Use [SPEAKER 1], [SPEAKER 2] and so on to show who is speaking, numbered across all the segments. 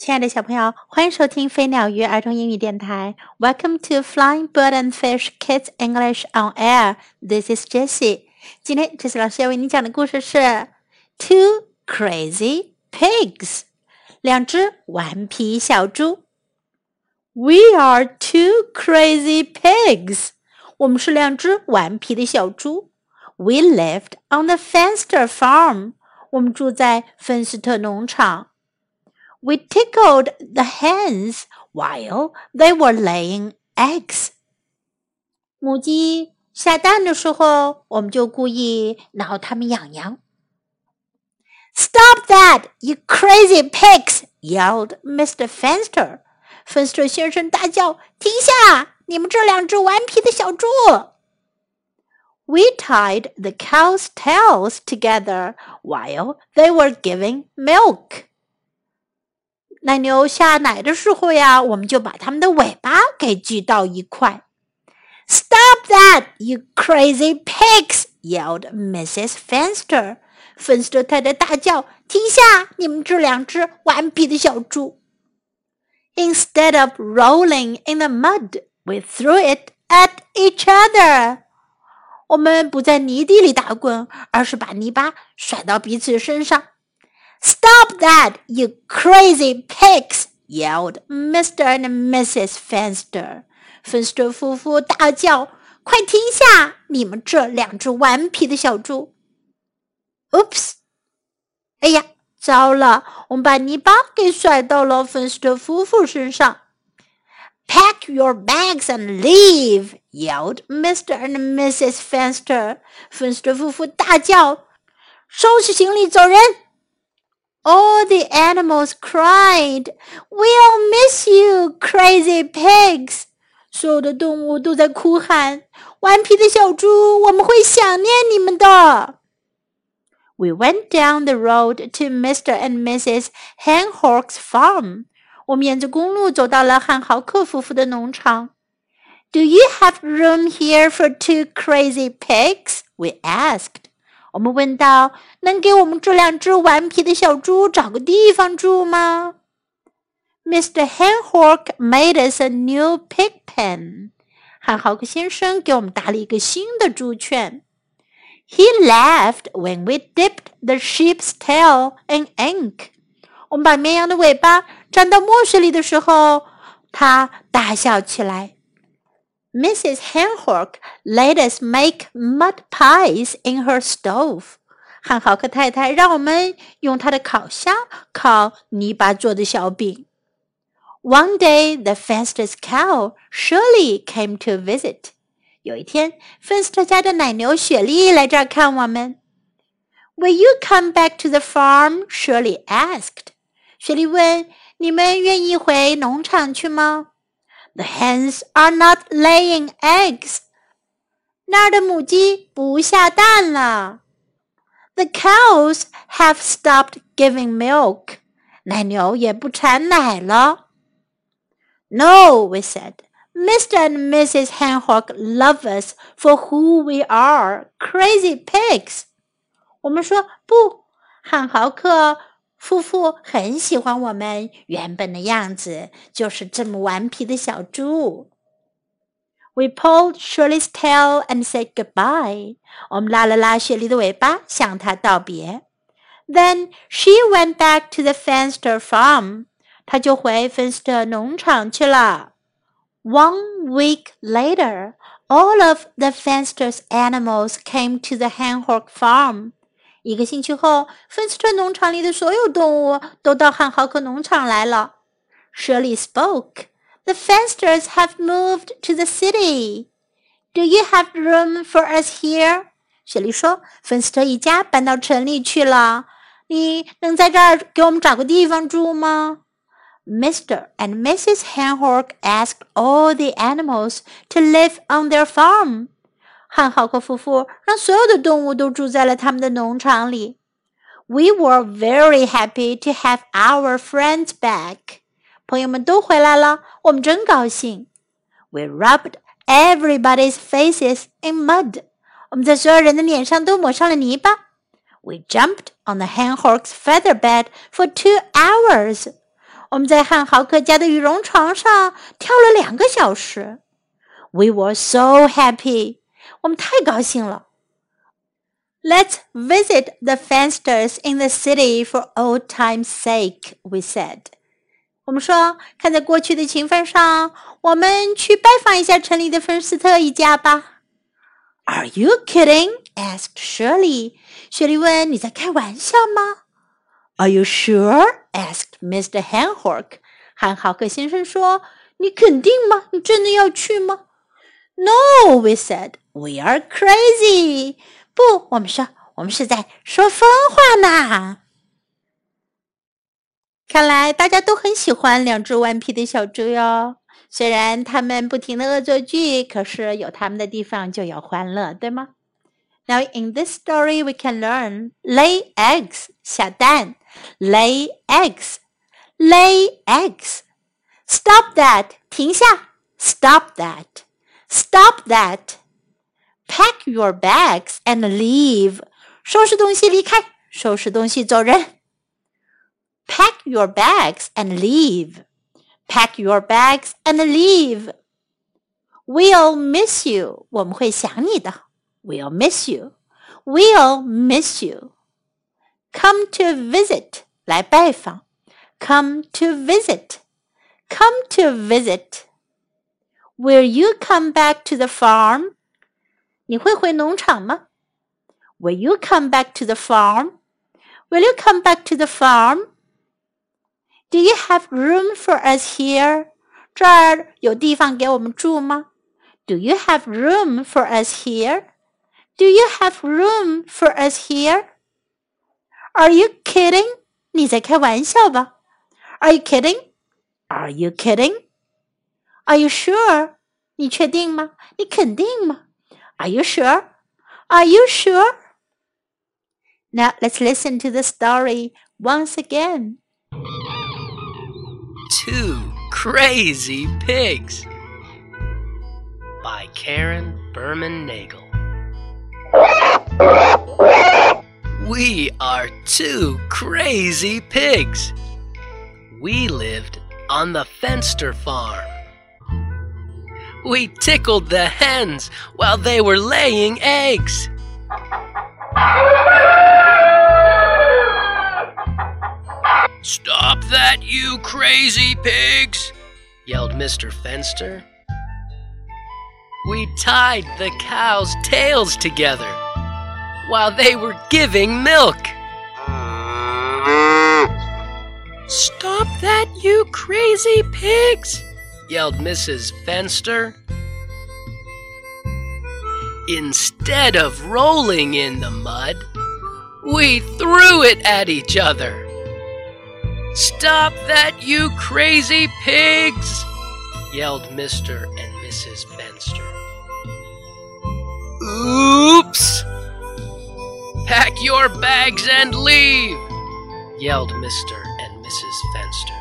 [SPEAKER 1] 亲爱的小朋友，欢迎收听飞鸟鱼儿童英语电台。Welcome to Flying Bird and Fish Kids English on Air. This is Jessie. 今天 Jessie 老师要为你讲的故事是《Two Crazy Pigs》，两只顽皮小猪。We are two crazy pigs. 我们是两只顽皮的小猪。We lived on the Fenster farm. 我们住在芬斯特农场。 we tickled the hens while they were laying eggs. 母鸡下蛋的时候，我们就故意挠它们痒痒。Stop that, you crazy pigs! yelled Mr. Fenster. 芬斯特先生大叫：“停下！你们这两只顽皮的小猪！” We tied the cows' tails together while they were giving milk. 奶牛下奶的时候呀，我们就把它们的尾巴给系到一块。Stop that, you crazy pigs! yelled Mrs. Fenster. 芬斯特太太大叫：“停下！你们这两只顽皮的小猪！” Instead of rolling in the mud, we threw it at each other. 我们不在泥地里打滚，而是把泥巴甩到彼此身上。Stop that, you crazy pigs! yelled Mr. and Mrs. Fenster. 芬斯特夫妇大叫：“快停下！你们这两只顽皮的小猪！”Oops！哎呀，糟了！我们把泥巴给甩到了芬斯特夫妇身上。Pack your bags and leave! yelled Mr. and Mrs. Fenster. 芬斯特夫妇大叫：“收拾行李，走人！” All the animals cried, "We'll miss you, crazy pigs!" 所有的动物都在哭喊：“顽皮的小猪，我们会想念你们的。” We went down the road to Mr. and Mrs. Henhawk's farm. 我们沿着公路走到了汉豪克夫妇的农场。Do you have room here for two crazy pigs? We asked. 我们问道：“能给我们这两只顽皮的小猪找个地方住吗？”Mr. Henhawk made us a new pig pen。汉豪克先生给我们搭了一个新的猪圈。He laughed when we dipped the sheep's tail in ink。我们把绵羊的尾巴沾到墨水里的时候，他大笑起来。Mrs. Henhawk let us make mud pies in her stove. stove。汉豪克太太让我们用她的烤箱烤泥巴做的小饼。One day, the Fenster's cow Shirley came to visit。有一天，芬斯特家的奶牛雪莉来这儿看我们。Will you come back to the farm? Shirley asked。雪莉问：“你们愿意回农场去吗？” The hens are not laying eggs. 那儿的母鸡不下蛋了。The cows have stopped giving milk. 奶牛也不产奶了。No, we said. Mr. and Mrs. Henhawk love us for who we are, crazy pigs. 我们说不，汉豪克夫妇很喜欢我们原本的样子，就是这么顽皮的小猪。We pulled Shirley's tail and said goodbye。我们拉了拉雪莉的尾巴，向她道别。Then she went back to the Fenster farm。她就回芬斯特农场去了。One week later, all of the Fenster's animals came to the Henhawk farm。一个星期后，芬斯特农场里的所有动物都到汉豪克农场来了。Shirley spoke. The fensters have moved to the city. Do you have room for us here? 雪莉说：“芬斯特一家搬到城里去了，你能在这儿给我们找个地方住吗？”Mr. and Mrs. Henhawk asked all the animals to live on their farm. 汉浩克夫妇让所有的动物都住在了他们的农场里。We were very happy to have our friends back。朋友们都回来了，我们真高兴。We rubbed everybody's faces in mud。我们在所有人的脸上都抹上了泥巴。We jumped on the Henhawk's feather bed for two hours。我们在汉豪克家的羽绒床上跳了两个小时。We were so happy 我们太高兴了。Let's visit the fensters in the city for old time's sake, we said. 我们说，看在过去的情分上，我们去拜访一下城里的芬斯特一家吧。Are you kidding? asked Shirley. 雪莉问：“你在开玩笑吗？”Are you sure? asked Mr. Henhawk. 汉豪克先生说：“你肯定吗？你真的要去吗？” ？”No, we said. We are crazy. 不，我们说，我们是在说疯话呢。看来大家都很喜欢两只顽皮的小猪哟。虽然他们不停的恶作剧，可是有他们的地方就有欢乐，对吗？Now in this story we can learn lay eggs 下蛋，lay eggs lay eggs. Stop that 停下，stop that stop that. Pack your bags and leave 收拾东西离开，收拾东西走人。Pack your bags and leave. Pack your bags and leave. We'll miss you. 我们会想你的。We'll miss you. We'll miss you. Come to visit. 来拜访。Come to visit. Come to visit. Will you come back to the farm? 你会回农场吗？Will you come back to the farm? Will you come back to the farm? Do you have room for us here? 这儿有地方给我们住吗？Do you have room for us here? Do you have room for us here? Are you kidding? 你在开玩笑吧？Are you kidding? Are you kidding? Are you sure? 你确定吗？你肯定吗？Are you sure? Are you sure? Now let's listen to the story once again.
[SPEAKER 2] Two Crazy Pigs by Karen Berman Nagel. We are two crazy pigs. We lived on the Fenster farm. We tickled the hens while they were laying eggs. Stop that, you crazy pigs! yelled Mr. Fenster. We tied the cows' tails together while they were giving milk. Stop that, you crazy pigs! Yelled Mrs. Fenster. Instead of rolling in the mud, we threw it at each other. Stop that, you crazy pigs! yelled Mr. and Mrs. Fenster. Oops! Pack your bags and leave! yelled Mr. and Mrs. Fenster.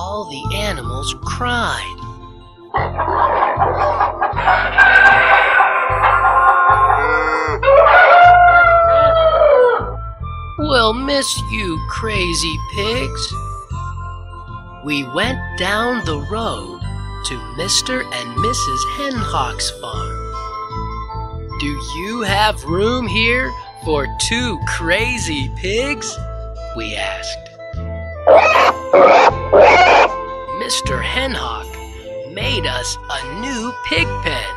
[SPEAKER 2] All the animals cried. We'll miss you, crazy pigs. We went down the road to Mr. and Mrs. Henhawk's farm. Do you have room here for two crazy pigs? We asked. Mr. Henhawk made us a new pig pen.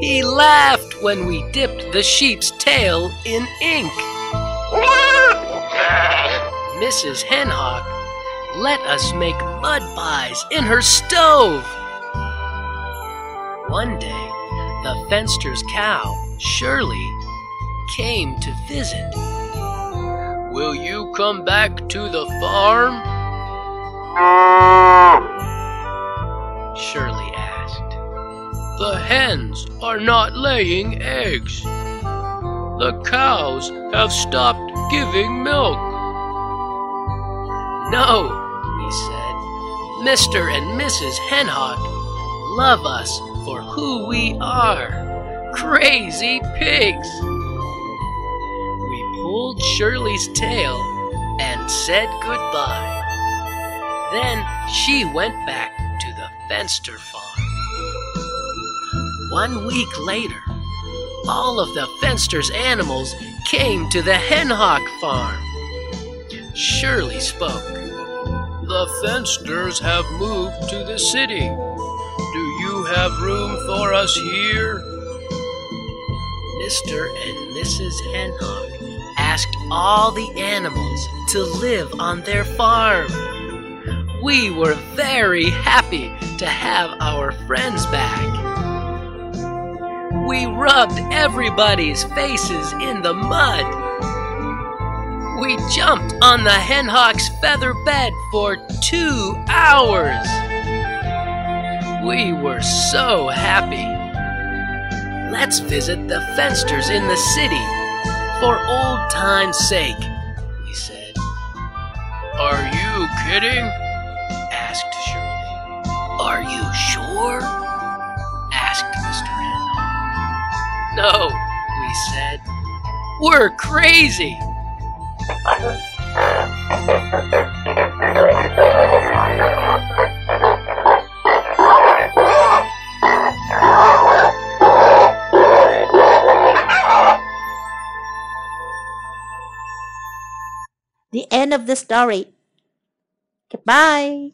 [SPEAKER 2] He laughed when we dipped the sheep's tail in ink. Mrs. Henhawk let us make mud pies in her stove. One day, the fenster's cow, Shirley, came to visit. Will you come back to the farm? Shirley asked. The hens are not laying eggs. The cows have stopped giving milk. No, he said. Mr. and Mrs. Henhawk love us for who we are crazy pigs. We pulled Shirley's tail and and said goodbye. Then she went back to the Fenster farm. One week later, all of the Fenster's animals came to the Henhawk farm. Shirley spoke. The Fensters have moved to the city. Do you have room for us here? Mr. and Mrs. Henhawk asked all the animals to live on their farm. We were very happy to have our friends back. We rubbed everybody's faces in the mud. We jumped on the Henhawk's feather bed for two hours. We were so happy. Let's visit the Fensters in the city for old time's sake, he said. Are you kidding? Are you sure? asked Mr. Henhawk. No, we said. We're crazy.
[SPEAKER 1] The end of the story. Goodbye.